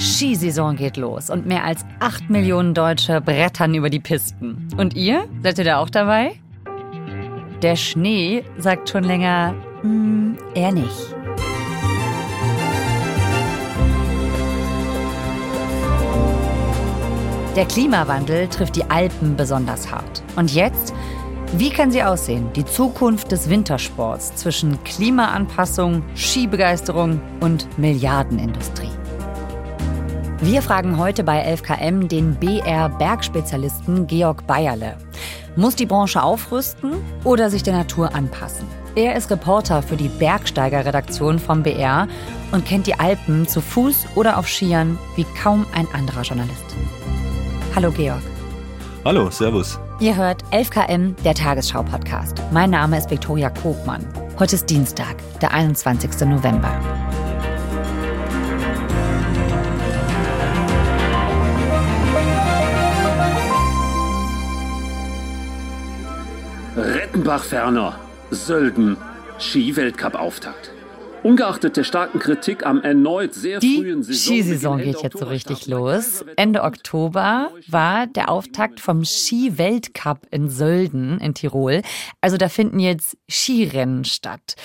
Skisaison geht los und mehr als 8 Millionen Deutsche brettern über die Pisten. Und ihr? Seid ihr da auch dabei? Der Schnee sagt schon länger, mm, eher nicht. Der Klimawandel trifft die Alpen besonders hart. Und jetzt? Wie kann sie aussehen? Die Zukunft des Wintersports zwischen Klimaanpassung, Skibegeisterung und Milliardenindustrie. Wir fragen heute bei 11KM den BR-Bergspezialisten Georg Bayerle. Muss die Branche aufrüsten oder sich der Natur anpassen? Er ist Reporter für die Bergsteiger-Redaktion vom BR und kennt die Alpen zu Fuß oder auf Skiern wie kaum ein anderer Journalist. Hallo Georg. Hallo, Servus. Ihr hört 11KM, der Tagesschau-Podcast. Mein Name ist Viktoria Kobmann. Heute ist Dienstag, der 21. November. Rettenbach-Ferner, Sölden, Ski-Weltcup-Auftakt. Ungeachtet der starken Kritik am erneut sehr Die frühen Saison Skisaison geht jetzt so richtig los. Ende Oktober war der Auftakt vom Ski-Weltcup in Sölden in Tirol. Also da finden jetzt Skirennen statt.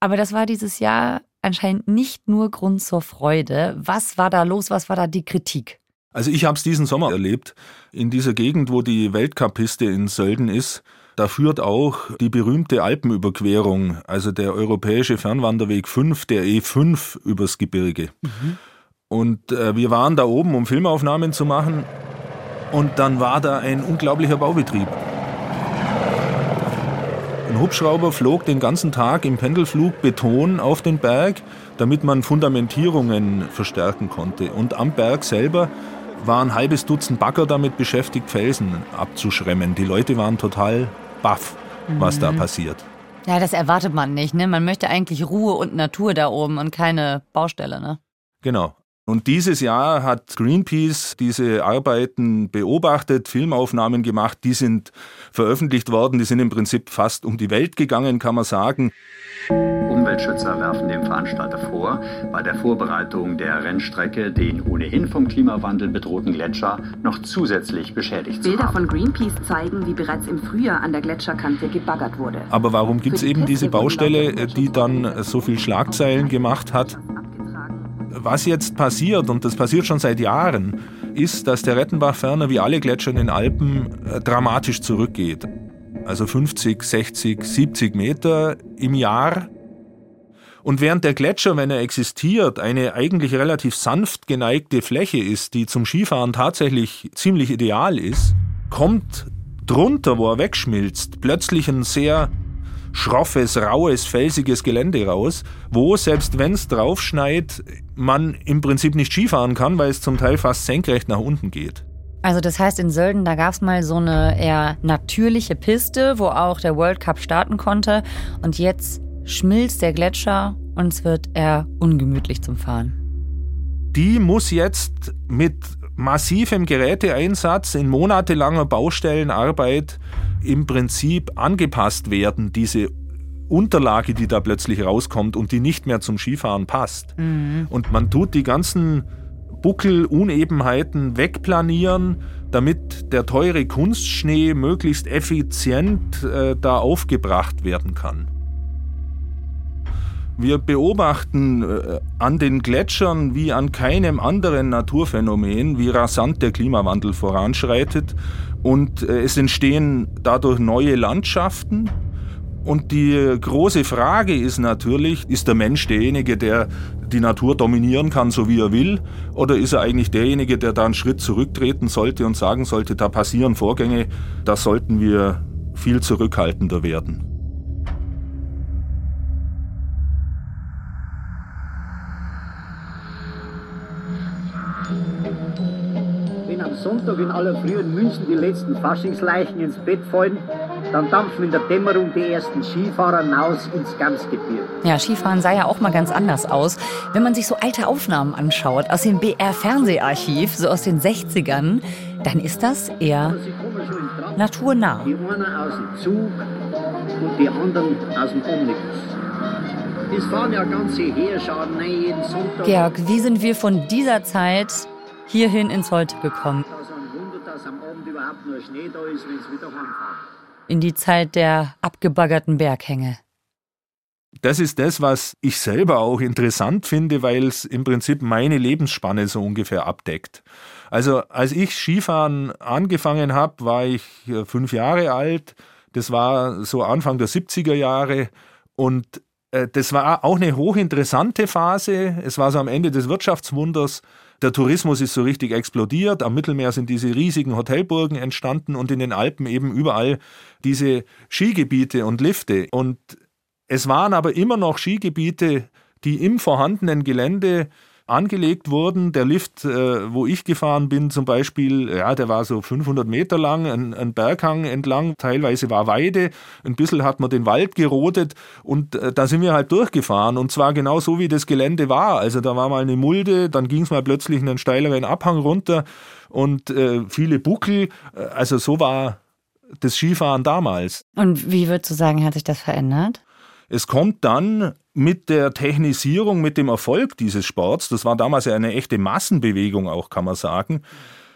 Aber das war dieses Jahr anscheinend nicht nur Grund zur Freude. Was war da los? Was war da die Kritik? Also ich habe es diesen Sommer erlebt, in dieser Gegend, wo die Weltcup-Piste in Sölden ist. Da führt auch die berühmte Alpenüberquerung, also der europäische Fernwanderweg 5, der E5 übers Gebirge. Und äh, wir waren da oben, um Filmaufnahmen zu machen. Und dann war da ein unglaublicher Baubetrieb. Ein Hubschrauber flog den ganzen Tag im Pendelflug Beton auf den Berg, damit man Fundamentierungen verstärken konnte. Und am Berg selber war ein halbes Dutzend Bagger damit beschäftigt, Felsen abzuschremmen. Die Leute waren total baff, was da passiert. Ja, das erwartet man nicht. Ne? Man möchte eigentlich Ruhe und Natur da oben und keine Baustelle. Ne? Genau. Und dieses Jahr hat Greenpeace diese Arbeiten beobachtet, Filmaufnahmen gemacht, die sind veröffentlicht worden, die sind im Prinzip fast um die Welt gegangen, kann man sagen. Umweltschützer werfen dem Veranstalter vor, bei der Vorbereitung der Rennstrecke den ohnehin vom Klimawandel bedrohten Gletscher noch zusätzlich beschädigt zu Bilder haben. von Greenpeace zeigen, wie bereits im Frühjahr an der Gletscherkante gebaggert wurde. Aber warum gibt es eben diese Baustelle, die dann so viel Schlagzeilen gemacht hat? Was jetzt passiert, und das passiert schon seit Jahren, ist, dass der Rettenbach-Ferner wie alle Gletscher in den Alpen äh, dramatisch zurückgeht. Also 50, 60, 70 Meter im Jahr. Und während der Gletscher, wenn er existiert, eine eigentlich relativ sanft geneigte Fläche ist, die zum Skifahren tatsächlich ziemlich ideal ist, kommt drunter, wo er wegschmilzt, plötzlich ein sehr schroffes, raues, felsiges Gelände raus, wo selbst wenn es draufschneit, man im Prinzip nicht Skifahren kann, weil es zum Teil fast senkrecht nach unten geht. Also das heißt, in Sölden, da gab es mal so eine eher natürliche Piste, wo auch der World Cup starten konnte. Und jetzt schmilzt der Gletscher und es wird eher ungemütlich zum Fahren. Die muss jetzt mit massivem Geräteeinsatz in monatelanger Baustellenarbeit im Prinzip angepasst werden, diese Unterlage, die da plötzlich rauskommt und die nicht mehr zum Skifahren passt. Und man tut die ganzen Buckel, Unebenheiten wegplanieren, damit der teure Kunstschnee möglichst effizient äh, da aufgebracht werden kann. Wir beobachten äh, an den Gletschern wie an keinem anderen Naturphänomen, wie rasant der Klimawandel voranschreitet und äh, es entstehen dadurch neue Landschaften. Und die große Frage ist natürlich, ist der Mensch derjenige, der die Natur dominieren kann, so wie er will, oder ist er eigentlich derjenige, der da einen Schritt zurücktreten sollte und sagen sollte, da passieren Vorgänge, da sollten wir viel zurückhaltender werden. In aller Früh in München die letzten Faschingsleichen ins Bett fallen, dann dampfen in der Dämmerung die ersten Skifahrer hinaus ins Gamsgebirge. Ja, Skifahren sah ja auch mal ganz anders aus. Wenn man sich so alte Aufnahmen anschaut aus dem BR-Fernseharchiv, so aus den 60ern, dann ist das eher naturnah. die einen aus dem Zug und die anderen aus dem Omnibus. Das fahren ja ganze Heerscharen jeden Sonntag. Georg, wie sind wir von dieser Zeit hierhin ins Heute gekommen? Überhaupt nur Schnee da ist, wenn es wieder heimfahren. In die Zeit der abgebaggerten Berghänge. Das ist das, was ich selber auch interessant finde, weil es im Prinzip meine Lebensspanne so ungefähr abdeckt. Also als ich Skifahren angefangen habe, war ich äh, fünf Jahre alt. Das war so Anfang der 70er Jahre und äh, das war auch eine hochinteressante Phase. Es war so am Ende des Wirtschaftswunders. Der Tourismus ist so richtig explodiert. Am Mittelmeer sind diese riesigen Hotelburgen entstanden und in den Alpen eben überall diese Skigebiete und Lifte. Und es waren aber immer noch Skigebiete, die im vorhandenen Gelände angelegt wurden. Der Lift, äh, wo ich gefahren bin zum Beispiel, ja, der war so 500 Meter lang, ein, ein Berghang entlang, teilweise war Weide, ein bisschen hat man den Wald gerodet und äh, da sind wir halt durchgefahren und zwar genau so, wie das Gelände war. Also da war mal eine Mulde, dann ging es mal plötzlich einen steileren Abhang runter und äh, viele Buckel. Äh, also so war das Skifahren damals. Und wie würdest du sagen, hat sich das verändert? Es kommt dann mit der Technisierung, mit dem Erfolg dieses Sports, das war damals ja eine echte Massenbewegung auch, kann man sagen,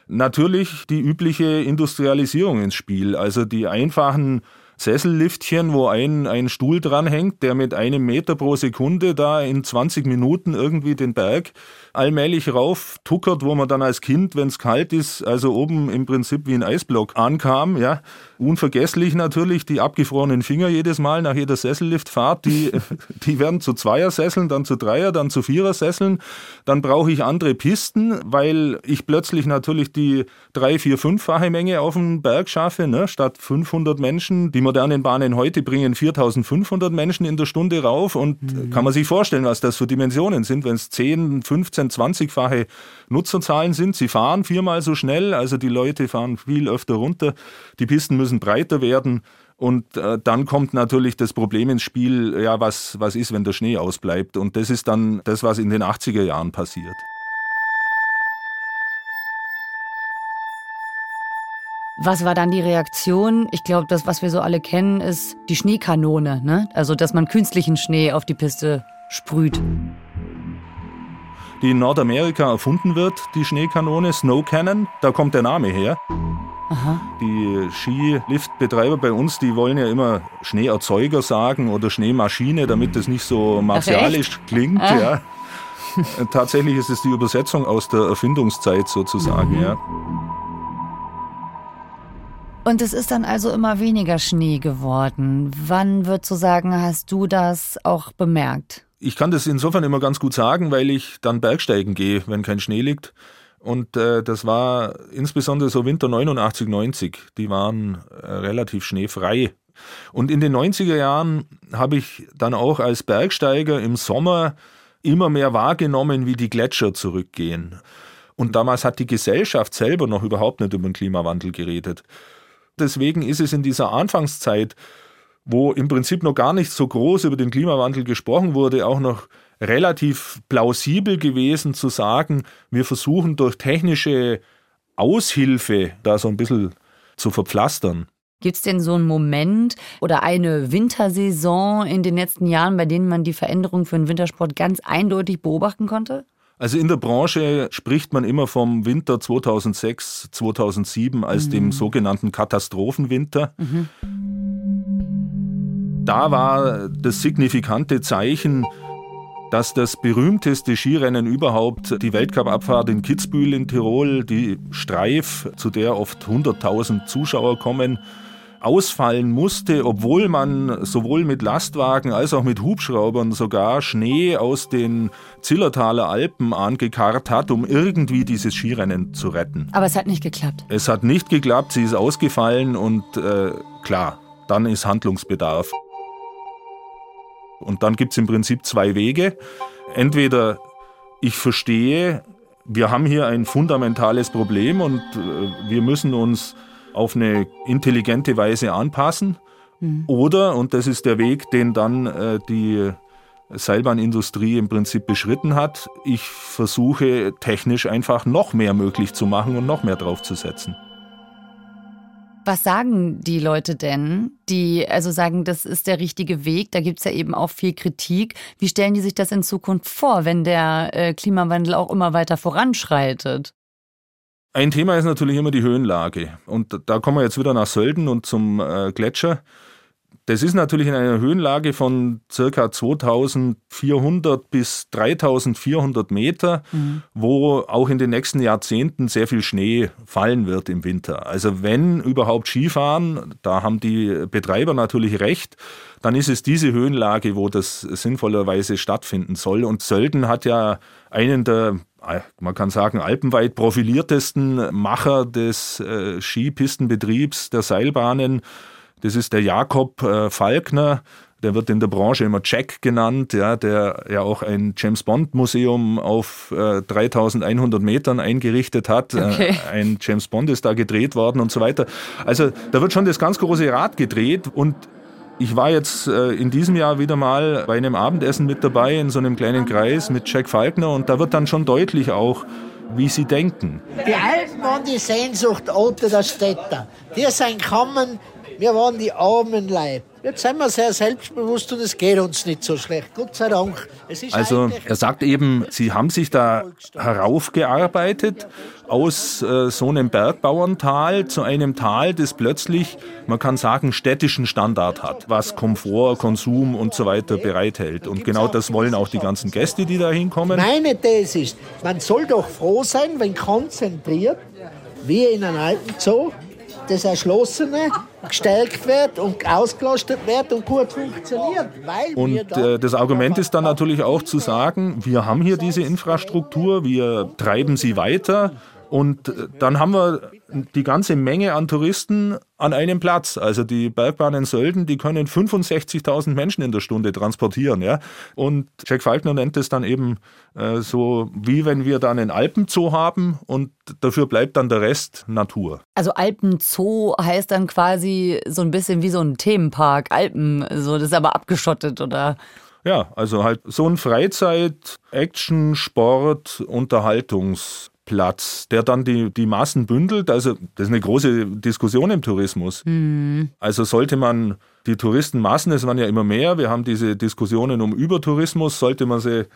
natürlich die übliche Industrialisierung ins Spiel. Also die einfachen Sesselliftchen, wo ein, ein Stuhl dranhängt, der mit einem Meter pro Sekunde da in 20 Minuten irgendwie den Berg allmählich rauf tuckert, wo man dann als Kind, wenn es kalt ist, also oben im Prinzip wie ein Eisblock ankam, ja. Unvergesslich natürlich die abgefrorenen Finger jedes Mal nach jeder Sesselliftfahrt, die, die werden zu Zweier-Sesseln, dann zu Dreier, dann zu Vierer-Sesseln. Dann brauche ich andere Pisten, weil ich plötzlich natürlich die drei, vier, fünffache Menge auf den Berg schaffe, ne? statt 500 Menschen. Die modernen Bahnen heute bringen 4500 Menschen in der Stunde rauf und mhm. kann man sich vorstellen, was das für Dimensionen sind, wenn es 10, 15, 20-fache Nutzerzahlen sind. Sie fahren viermal so schnell, also die Leute fahren viel öfter runter. Die Pisten müssen breiter werden. Und äh, dann kommt natürlich das Problem ins Spiel, ja, was, was ist, wenn der Schnee ausbleibt? Und das ist dann das, was in den 80er Jahren passiert. Was war dann die Reaktion? Ich glaube, das, was wir so alle kennen, ist die Schneekanone. Ne? Also, dass man künstlichen Schnee auf die Piste sprüht. Die in Nordamerika erfunden wird, die Schneekanone, Snow Cannon, da kommt der Name her. Aha. Die Skiliftbetreiber bei uns, die wollen ja immer Schneeerzeuger sagen oder Schneemaschine, damit das nicht so martialisch Ach, klingt. Ah. Ja. Tatsächlich ist es die Übersetzung aus der Erfindungszeit sozusagen, mhm. ja. Und es ist dann also immer weniger Schnee geworden. Wann würdest du sagen, hast du das auch bemerkt? Ich kann das insofern immer ganz gut sagen, weil ich dann Bergsteigen gehe, wenn kein Schnee liegt. Und äh, das war insbesondere so Winter 89, 90. Die waren äh, relativ schneefrei. Und in den 90er Jahren habe ich dann auch als Bergsteiger im Sommer immer mehr wahrgenommen, wie die Gletscher zurückgehen. Und damals hat die Gesellschaft selber noch überhaupt nicht über den Klimawandel geredet. Deswegen ist es in dieser Anfangszeit, wo im Prinzip noch gar nicht so groß über den Klimawandel gesprochen wurde, auch noch relativ plausibel gewesen zu sagen, wir versuchen durch technische Aushilfe da so ein bisschen zu verpflastern. Gibt es denn so einen Moment oder eine Wintersaison in den letzten Jahren, bei denen man die Veränderung für den Wintersport ganz eindeutig beobachten konnte? Also in der Branche spricht man immer vom Winter 2006, 2007 als mhm. dem sogenannten Katastrophenwinter. Mhm. Da war das signifikante Zeichen, dass das berühmteste Skirennen überhaupt, die Weltcup-Abfahrt in Kitzbühel in Tirol, die Streif, zu der oft 100.000 Zuschauer kommen, ausfallen musste, obwohl man sowohl mit Lastwagen als auch mit Hubschraubern sogar Schnee aus den Zillertaler Alpen angekarrt hat, um irgendwie dieses Skirennen zu retten. Aber es hat nicht geklappt. Es hat nicht geklappt, sie ist ausgefallen und äh, klar, dann ist Handlungsbedarf. Und dann gibt es im Prinzip zwei Wege. Entweder ich verstehe, wir haben hier ein fundamentales Problem und äh, wir müssen uns auf eine intelligente Weise anpassen. Mhm. Oder, und das ist der Weg, den dann äh, die Seilbahnindustrie im Prinzip beschritten hat, ich versuche technisch einfach noch mehr möglich zu machen und noch mehr draufzusetzen. Was sagen die Leute denn, die also sagen, das ist der richtige Weg? Da gibt es ja eben auch viel Kritik. Wie stellen die sich das in Zukunft vor, wenn der äh, Klimawandel auch immer weiter voranschreitet? Ein Thema ist natürlich immer die Höhenlage. Und da kommen wir jetzt wieder nach Sölden und zum äh, Gletscher. Das ist natürlich in einer Höhenlage von circa 2400 bis 3400 Meter, mhm. wo auch in den nächsten Jahrzehnten sehr viel Schnee fallen wird im Winter. Also wenn überhaupt Skifahren, da haben die Betreiber natürlich recht, dann ist es diese Höhenlage, wo das sinnvollerweise stattfinden soll. Und Sölden hat ja einen der man kann sagen, alpenweit profiliertesten Macher des äh, Skipistenbetriebs der Seilbahnen das ist der Jakob äh, Falkner. Der wird in der Branche immer Jack genannt, ja, der ja auch ein James Bond Museum auf äh, 3100 Metern eingerichtet hat. Äh, okay. Äh, ein James Bond ist da gedreht worden und so weiter. Also da wird schon das ganz große Rad gedreht und ich war jetzt äh, in diesem Jahr wieder mal bei einem Abendessen mit dabei in so einem kleinen Kreis mit Jack Falkner und da wird dann schon deutlich auch, wie sie denken. Die Alpen waren die Sehnsucht unter der Städter. Die sind gekommen, wir waren die armen Leib. Jetzt sind wir sehr selbstbewusst und es geht uns nicht so schlecht. Gott sei Dank. also er sagt eben, Sie haben sich da heraufgearbeitet aus äh, so einem Bergbauerntal zu einem Tal, das plötzlich, man kann sagen, städtischen Standard hat, was Komfort, Konsum und so weiter bereithält. Und genau das wollen auch die ganzen Gäste, die da hinkommen. Meine These ist, man soll doch froh sein, wenn konzentriert, wie in einem alten Zoo, das Erschlossene gestärkt wird und ausgelastet wird und gut funktioniert. und äh, das Argument ist dann natürlich auch zu sagen, wir haben hier diese Infrastruktur, wir treiben sie weiter und äh, dann haben wir die ganze Menge an Touristen an einem Platz. Also die Bergbahn in Sölden, die können 65.000 Menschen in der Stunde transportieren. Ja? Und Jack Falkner nennt es dann eben äh, so, wie wenn wir dann einen Alpenzoo haben und dafür bleibt dann der Rest Natur. Also Alpenzoo heißt dann quasi so ein bisschen wie so ein Themenpark. Alpen, so, das ist aber abgeschottet, oder? Ja, also halt so ein Freizeit, Action, Sport, Unterhaltungs- Platz, der dann die, die Massen bündelt. Also das ist eine große Diskussion im Tourismus. Mhm. Also sollte man die Touristenmassen, es waren ja immer mehr, wir haben diese Diskussionen um Übertourismus, sollte man sie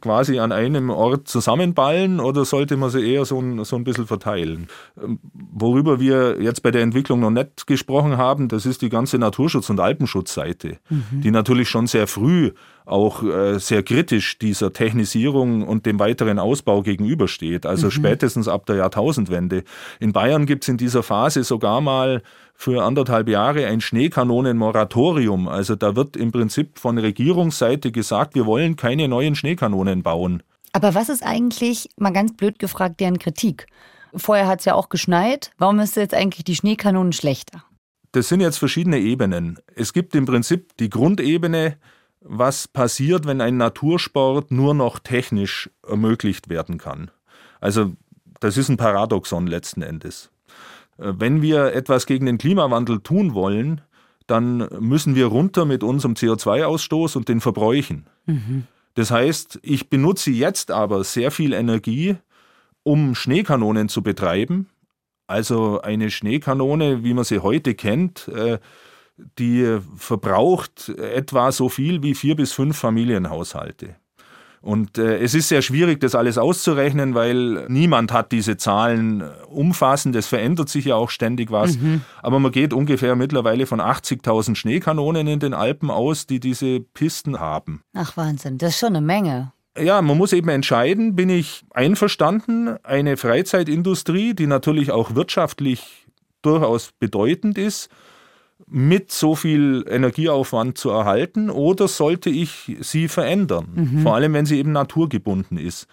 quasi an einem Ort zusammenballen oder sollte man sie eher so ein, so ein bisschen verteilen? Ähm, worüber wir jetzt bei der Entwicklung noch nicht gesprochen haben, das ist die ganze Naturschutz- und Alpenschutzseite, mhm. die natürlich schon sehr früh auch äh, sehr kritisch dieser Technisierung und dem weiteren Ausbau gegenübersteht. Also mhm. spätestens ab der Jahrtausendwende. In Bayern gibt es in dieser Phase sogar mal für anderthalb Jahre ein Schneekanonenmoratorium. Also da wird im Prinzip von Regierungsseite gesagt, wir wollen keine neuen Schneekanonen bauen. Aber was ist eigentlich, mal ganz blöd gefragt, deren Kritik? Vorher hat es ja auch geschneit. Warum ist jetzt eigentlich die Schneekanonen schlechter? Das sind jetzt verschiedene Ebenen. Es gibt im Prinzip die Grundebene, was passiert, wenn ein Natursport nur noch technisch ermöglicht werden kann. Also das ist ein Paradoxon letzten Endes. Äh, wenn wir etwas gegen den Klimawandel tun wollen, dann müssen wir runter mit unserem CO2-Ausstoß und den Verbräuchen. Mhm. Das heißt, ich benutze jetzt aber sehr viel Energie, um Schneekanonen zu betreiben. Also eine Schneekanone, wie man sie heute kennt, äh, die verbraucht etwa so viel wie vier bis fünf Familienhaushalte. Und äh, es ist sehr schwierig, das alles auszurechnen, weil niemand hat diese Zahlen umfassend. Es verändert sich ja auch ständig was. Mhm. Aber man geht ungefähr mittlerweile von 80.000 Schneekanonen in den Alpen aus, die diese Pisten haben. Ach Wahnsinn, das ist schon eine Menge. Ja, man muss eben entscheiden, bin ich einverstanden, eine Freizeitindustrie, die natürlich auch wirtschaftlich durchaus bedeutend ist, mit so viel Energieaufwand zu erhalten oder sollte ich sie verändern? Mhm. Vor allem, wenn sie eben naturgebunden ist.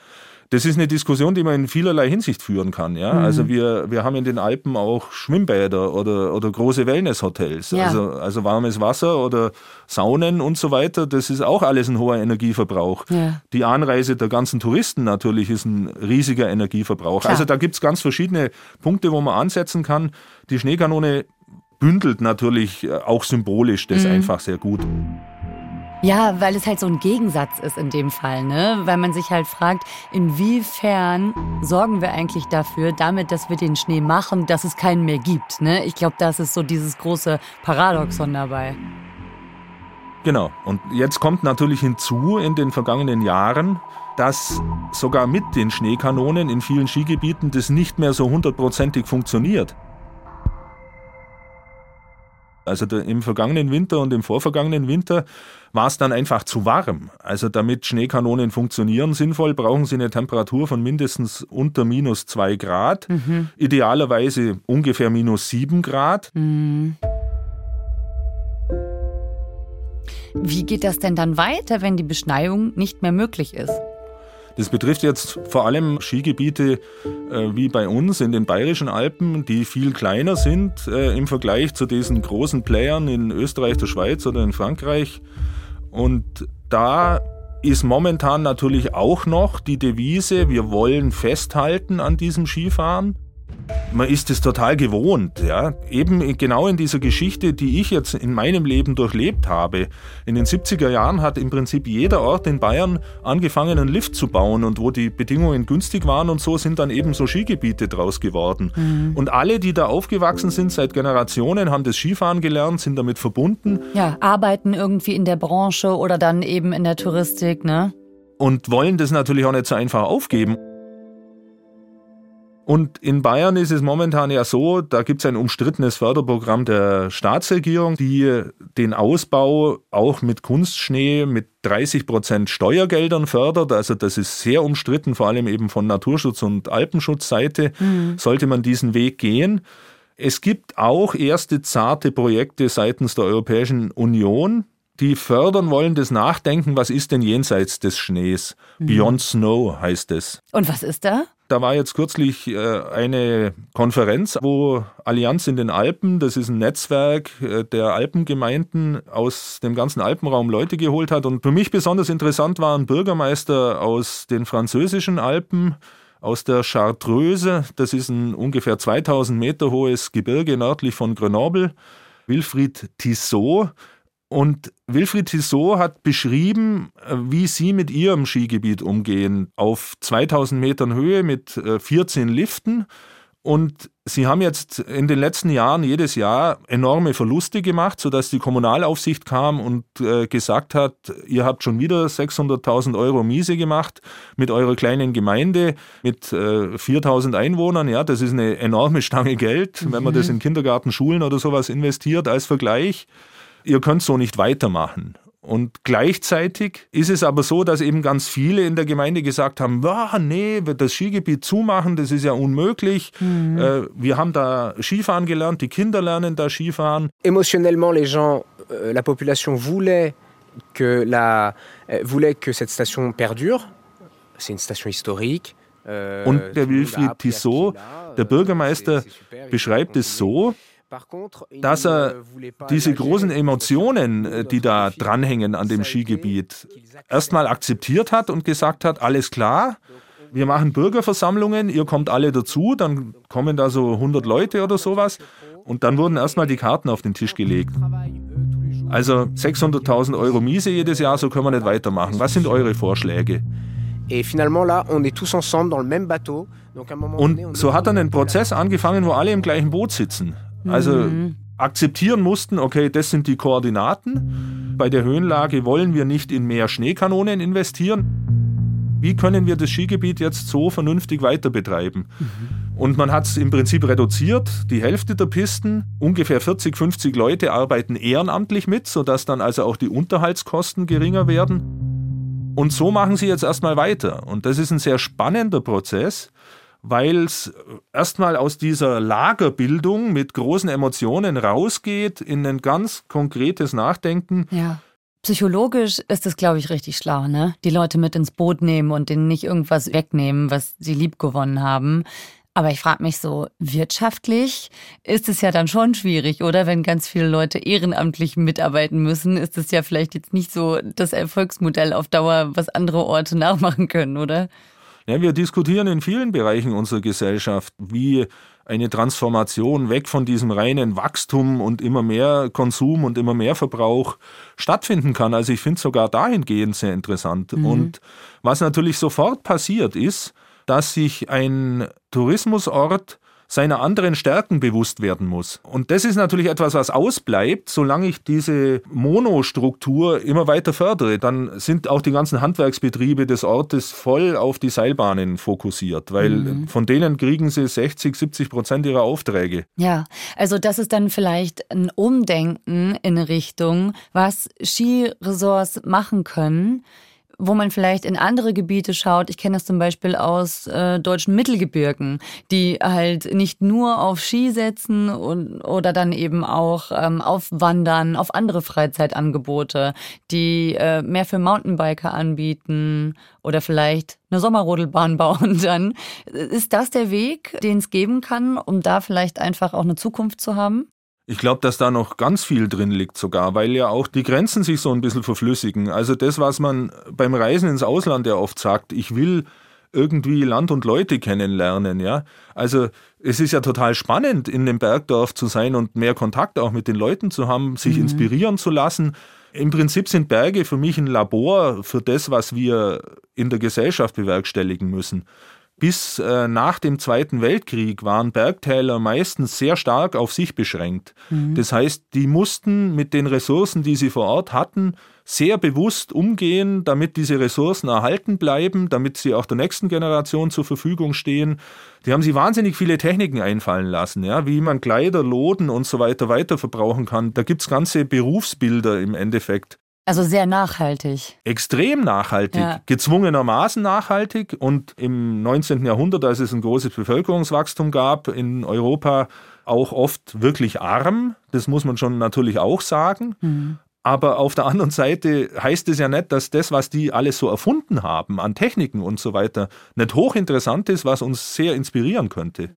Das ist eine Diskussion, die man in vielerlei Hinsicht führen kann. Ja? Mhm. Also wir, wir haben in den Alpen auch Schwimmbäder oder, oder große Wellnesshotels. Ja. Also, also warmes Wasser oder Saunen und so weiter. Das ist auch alles ein hoher Energieverbrauch. Ja. Die Anreise der ganzen Touristen natürlich ist ein riesiger Energieverbrauch. Klar. Also da gibt es ganz verschiedene Punkte, wo man ansetzen kann. Die Schneekanone bündelt natürlich äh, auch symbolisch das mhm. einfach sehr gut. Ja, weil es halt so ein Gegensatz ist in dem Fall, ne? Weil man sich halt fragt, inwiefern sorgen wir eigentlich dafür, damit, dass wir den Schnee machen, dass es keinen mehr gibt, ne? Ich glaube, das ist so dieses große Paradoxon dabei. Genau. Und jetzt kommt natürlich hinzu in den vergangenen Jahren, dass sogar mit den Schneekanonen in vielen Skigebieten das nicht mehr so hundertprozentig funktioniert. Also im vergangenen Winter und im vorvergangenen Winter war es dann einfach zu warm. Also damit Schneekanonen funktionieren sinnvoll, brauchen sie eine Temperatur von mindestens unter minus zwei Grad. Mhm. Idealerweise ungefähr minus sieben Grad. Mhm. Wie geht das denn dann weiter, wenn die Beschneiung nicht mehr möglich ist? Das betrifft jetzt vor allem Skigebiete äh, wie bei uns in den Bayerischen Alpen, die viel kleiner sind äh, im Vergleich zu diesen großen Playern in Österreich, der Schweiz oder in Frankreich. Und da ist momentan natürlich auch noch die Devise, wir wollen festhalten an diesem Skifahren man ist es total gewohnt, ja. Eben genau in dieser Geschichte, die ich jetzt in meinem Leben durchlebt habe. In den 70er Jahren hat im Prinzip jeder Ort in Bayern angefangen, einen Lift zu bauen und wo die Bedingungen günstig waren und so sind dann eben so Skigebiete draus geworden. Mhm. Und alle, die da aufgewachsen sind seit Generationen, haben das Skifahren gelernt, sind damit verbunden. Ja, arbeiten irgendwie in der Branche oder dann eben in der Touristik, ne? Und wollen das natürlich auch nicht so einfach aufgeben. Und in Bayern ist es momentan ja so, da gibt es ein umstrittenes Förderprogramm der Staatsregierung, die den Ausbau auch mit Kunstschnee mit 30 Prozent Steuergeldern fördert. Also das ist sehr umstritten, vor allem eben von Naturschutz- und Alpenschutzseite mhm. sollte man diesen Weg gehen. Es gibt auch erste zarte Projekte seitens der Europäischen Union, die fördern wollen das Nachdenken, was ist denn jenseits des Schnees? Mhm. Beyond Snow heißt es. Und was ist da? Da war jetzt kürzlich äh, eine Konferenz, wo Allianz in den Alpen, das ist ein Netzwerk äh, der Alpengemeinden aus dem ganzen Alpenraum Leute geholt hat. Und für mich besonders interessant waren Bürgermeister aus den französischen Alpen, aus der Chartreuse, das ist ein ungefähr 2000 Meter hohes Gebirge nördlich von Grenoble, Wilfried Tissot, und Wilfried Tissot hat beschrieben, äh, wie sie mit ihrem Skigebiet umgehen. Auf 2000 Metern Höhe mit 14 äh, Liften. Und sie haben jetzt in den letzten Jahren jedes Jahr enorme Verluste gemacht, sodass die Kommunalaufsicht kam und äh, gesagt hat, ihr habt schon wieder 600.000 Euro Miese gemacht mit eurer kleinen Gemeinde mit 4.000 Einwohnern. Ja, das ist eine enorme Stange Geld, wenn man das mhm. in Kindergarten, Schulen oder sowas investiert als Vergleich ihr könnt so nicht weitermachen. Und gleichzeitig ist es aber so, dass eben ganz viele in der Gemeinde gesagt haben, nee, das Skigebiet zumachen, das ist ja unmöglich. Mhm. Äh, wir haben da Skifahren gelernt, die Kinder lernen da Skifahren. Emotionnellement, les gens, euh, la population voulait que, la, euh, voulait que cette station perdure. C'est une station historique. Euh, Und der Wilfried Tissot, der Bürgermeister, beschreibt es so, dass er diese großen Emotionen, äh, die da dranhängen an dem Skigebiet, erstmal akzeptiert hat und gesagt hat, alles klar, wir machen Bürgerversammlungen, ihr kommt alle dazu, dann kommen da so 100 Leute oder sowas und dann wurden erstmal die Karten auf den Tisch gelegt. Also 600.000 Euro Miese jedes Jahr, so können wir nicht weitermachen. Was sind eure Vorschläge? Und so hat dann ein Prozess angefangen, wo alle im gleichen Boot sitzen. Also mhm. akzeptieren mussten, okay, das sind die Koordinaten. Bei der Höhenlage wollen wir nicht in mehr Schneekanonen investieren. Wie können wir das Skigebiet jetzt so vernünftig weiter betreiben? Mhm. Und man hat es im Prinzip reduziert, die Hälfte der Pisten, ungefähr 40, 50 Leute arbeiten ehrenamtlich mit, sodass dann also auch die Unterhaltskosten geringer werden. Und so machen sie jetzt erstmal weiter. Und das ist ein sehr spannender Prozess, weil es erstmal aus dieser Lagerbildung mit großen Emotionen rausgeht in ein ganz konkretes Nachdenken. Ja. Psychologisch ist es, glaube ich, richtig schlau, ne? Die Leute mit ins Boot nehmen und denen nicht irgendwas wegnehmen, was sie liebgewonnen haben. Aber ich frage mich so, wirtschaftlich ist es ja dann schon schwierig, oder? Wenn ganz viele Leute ehrenamtlich mitarbeiten müssen, ist es ja vielleicht jetzt nicht so das Erfolgsmodell auf Dauer, was andere Orte nachmachen können, oder? Ja, wir diskutieren in vielen Bereichen unserer Gesellschaft, wie eine Transformation weg von diesem reinen Wachstum und immer mehr Konsum und immer mehr Verbrauch stattfinden kann. Also ich finde es sogar dahingehend sehr interessant. Mhm. Und was natürlich sofort passiert ist, dass sich ein Tourismusort seiner anderen Stärken bewusst werden muss. Und das ist natürlich etwas, was ausbleibt, solange ich diese Monostruktur immer weiter fördere. Dann sind auch die ganzen Handwerksbetriebe des Ortes voll auf die Seilbahnen fokussiert, weil mhm. von denen kriegen sie 60, 70 Prozent ihrer Aufträge. Ja, also das ist dann vielleicht ein Umdenken in Richtung, was Skiresorts machen können wo man vielleicht in andere Gebiete schaut. Ich kenne das zum Beispiel aus äh, deutschen Mittelgebirgen, die halt nicht nur auf Ski setzen und, oder dann eben auch ähm, auf Wandern, auf andere Freizeitangebote, die äh, mehr für Mountainbiker anbieten oder vielleicht eine Sommerrodelbahn bauen dann. Ist das der Weg, den es geben kann, um da vielleicht einfach auch eine Zukunft zu haben? Ich glaube, dass da noch ganz viel drin liegt sogar, weil ja auch die Grenzen sich so ein bisschen verflüssigen. Also das, was man beim Reisen ins Ausland ja oft sagt, ich will irgendwie Land und Leute kennenlernen, ja. Also es ist ja total spannend, in dem Bergdorf zu sein und mehr Kontakt auch mit den Leuten zu haben, sich mhm. inspirieren zu lassen. Im Prinzip sind Berge für mich ein Labor für das, was wir in der Gesellschaft bewerkstelligen müssen. Bis äh, nach dem Zweiten Weltkrieg waren Bergtäler meistens sehr stark auf sich beschränkt. Mhm. Das heißt, die mussten mit den Ressourcen, die sie vor Ort hatten, sehr bewusst umgehen, damit diese Ressourcen erhalten bleiben, damit sie auch der nächsten Generation zur Verfügung stehen. Die haben sich wahnsinnig viele Techniken einfallen lassen, ja, wie man Kleider, Loden und so weiter weiter verbrauchen kann. Da gibt es ganze Berufsbilder im Endeffekt. Also sehr nachhaltig. Extrem nachhaltig, ja. gezwungenermaßen nachhaltig. Und im 19. Jahrhundert, als es ein großes Bevölkerungswachstum gab in Europa, auch oft wirklich arm. Das muss man schon natürlich auch sagen. Mhm. Aber auf der anderen Seite heißt es ja nicht, dass das, was die alles so erfunden haben an Techniken und so weiter, nicht hochinteressant ist, was uns sehr inspirieren könnte.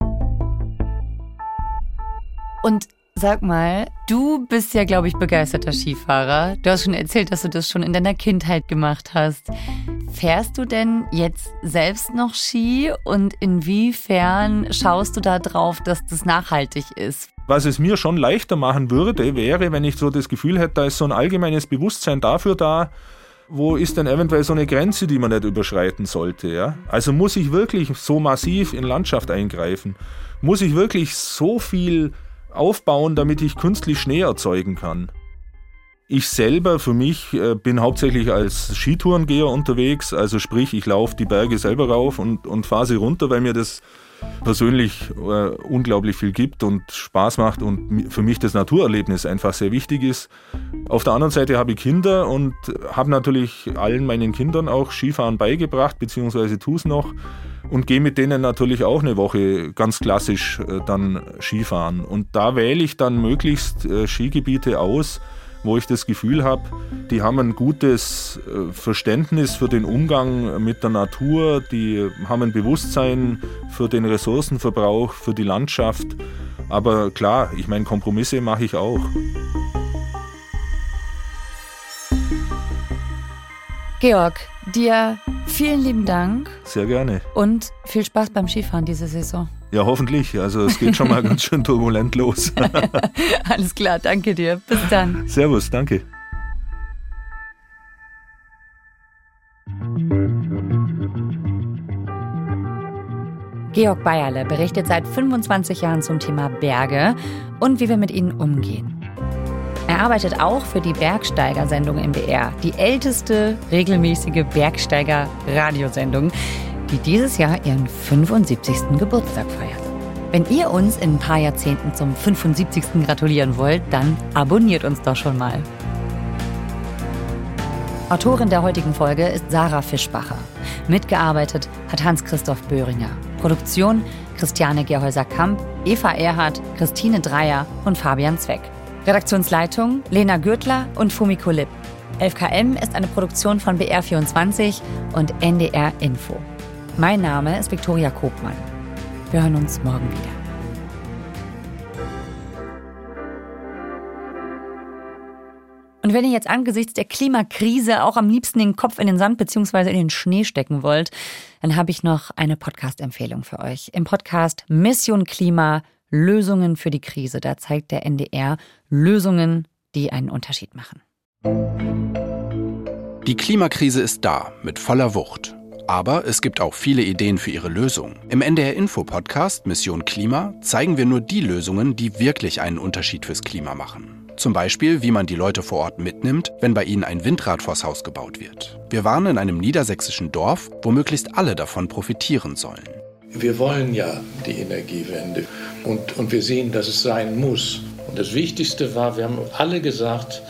Und Sag mal, du bist ja, glaube ich, begeisterter Skifahrer. Du hast schon erzählt, dass du das schon in deiner Kindheit gemacht hast. Fährst du denn jetzt selbst noch Ski und inwiefern schaust du da drauf, dass das nachhaltig ist? Was es mir schon leichter machen würde, wäre, wenn ich so das Gefühl hätte, da ist so ein allgemeines Bewusstsein dafür da, wo ist denn eventuell so eine Grenze, die man nicht überschreiten sollte. Ja? Also muss ich wirklich so massiv in Landschaft eingreifen? Muss ich wirklich so viel aufbauen, damit ich künstlich Schnee erzeugen kann. Ich selber für mich äh, bin hauptsächlich als Skitourengeher unterwegs, also sprich, ich laufe die Berge selber rauf und, und fahre sie runter, weil mir das persönlich äh, unglaublich viel gibt und Spaß macht und für mich das Naturerlebnis einfach sehr wichtig ist. Auf der anderen Seite habe ich Kinder und habe natürlich allen meinen Kindern auch Skifahren beigebracht, beziehungsweise tue es noch und gehe mit denen natürlich auch eine Woche ganz klassisch äh, dann Skifahren. Und da wähle ich dann möglichst äh, Skigebiete aus, wo ich das Gefühl habe, die haben ein gutes äh, Verständnis für den Umgang mit der Natur, die haben ein Bewusstsein für den Ressourcenverbrauch, für die Landschaft. Aber klar, ich meine, Kompromisse mache ich auch. Georg, dir vielen lieben Dank. Sehr gerne. Und viel Spaß beim Skifahren diese Saison. Ja, hoffentlich. Also es geht schon mal ganz schön turbulent los. Alles klar, danke dir. Bis dann. Servus, danke. Georg Bayerle berichtet seit 25 Jahren zum Thema Berge und wie wir mit ihnen umgehen. Er arbeitet auch für die Bergsteiger-Sendung im BR, die älteste regelmäßige Bergsteiger-Radiosendung, die dieses Jahr ihren 75. Geburtstag feiert. Wenn ihr uns in ein paar Jahrzehnten zum 75. gratulieren wollt, dann abonniert uns doch schon mal. Autorin der heutigen Folge ist Sarah Fischbacher. Mitgearbeitet hat Hans-Christoph Böhringer. Produktion Christiane Gerhäuser-Kamp, Eva Erhardt, Christine Dreier und Fabian Zweck. Redaktionsleitung Lena Gürtler und Fumiko Lipp. 11KM ist eine Produktion von BR24 und NDR Info. Mein Name ist Viktoria Kobmann. Wir hören uns morgen wieder. Und wenn ihr jetzt angesichts der Klimakrise auch am liebsten den Kopf in den Sand bzw. in den Schnee stecken wollt, dann habe ich noch eine Podcast-Empfehlung für euch. Im Podcast Mission Klima Lösungen für die Krise. Da zeigt der NDR Lösungen, die einen Unterschied machen. Die Klimakrise ist da, mit voller Wucht. Aber es gibt auch viele Ideen für ihre Lösung. Im NDR Info Podcast Mission Klima zeigen wir nur die Lösungen, die wirklich einen Unterschied fürs Klima machen. Zum Beispiel, wie man die Leute vor Ort mitnimmt, wenn bei ihnen ein Windrad vors Haus gebaut wird. Wir waren in einem niedersächsischen Dorf, wo möglichst alle davon profitieren sollen. Wir wollen ja die Energiewende und, und wir sehen, dass es sein muss. Und das Wichtigste war, wir haben alle gesagt,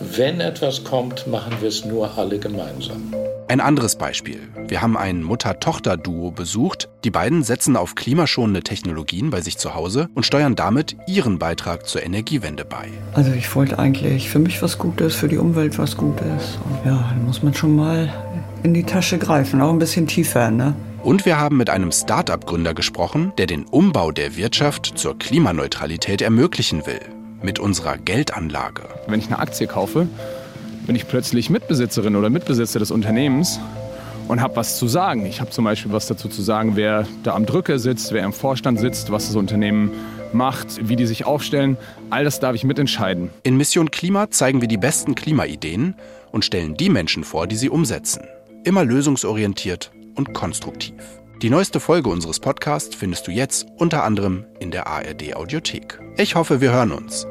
wenn etwas kommt, machen wir es nur alle gemeinsam. Ein anderes Beispiel. Wir haben ein Mutter-Tochter-Duo besucht. Die beiden setzen auf klimaschonende Technologien bei sich zu Hause und steuern damit ihren Beitrag zur Energiewende bei. Also ich wollte eigentlich für mich was Gutes, für die Umwelt was Gutes. Und ja, dann muss man schon mal in die Tasche greifen, auch ein bisschen tiefer, ne? Und wir haben mit einem Start-up-Gründer gesprochen, der den Umbau der Wirtschaft zur Klimaneutralität ermöglichen will mit unserer Geldanlage. Wenn ich eine Aktie kaufe, bin ich plötzlich Mitbesitzerin oder Mitbesitzer des Unternehmens und habe was zu sagen. Ich habe zum Beispiel was dazu zu sagen, wer da am Drücker sitzt, wer im Vorstand sitzt, was das Unternehmen macht, wie die sich aufstellen. All das darf ich mitentscheiden. In Mission Klima zeigen wir die besten Klimaideen und stellen die Menschen vor, die sie umsetzen. Immer lösungsorientiert und konstruktiv. Die neueste Folge unseres Podcasts findest du jetzt unter anderem in der ARD Audiothek. Ich hoffe, wir hören uns.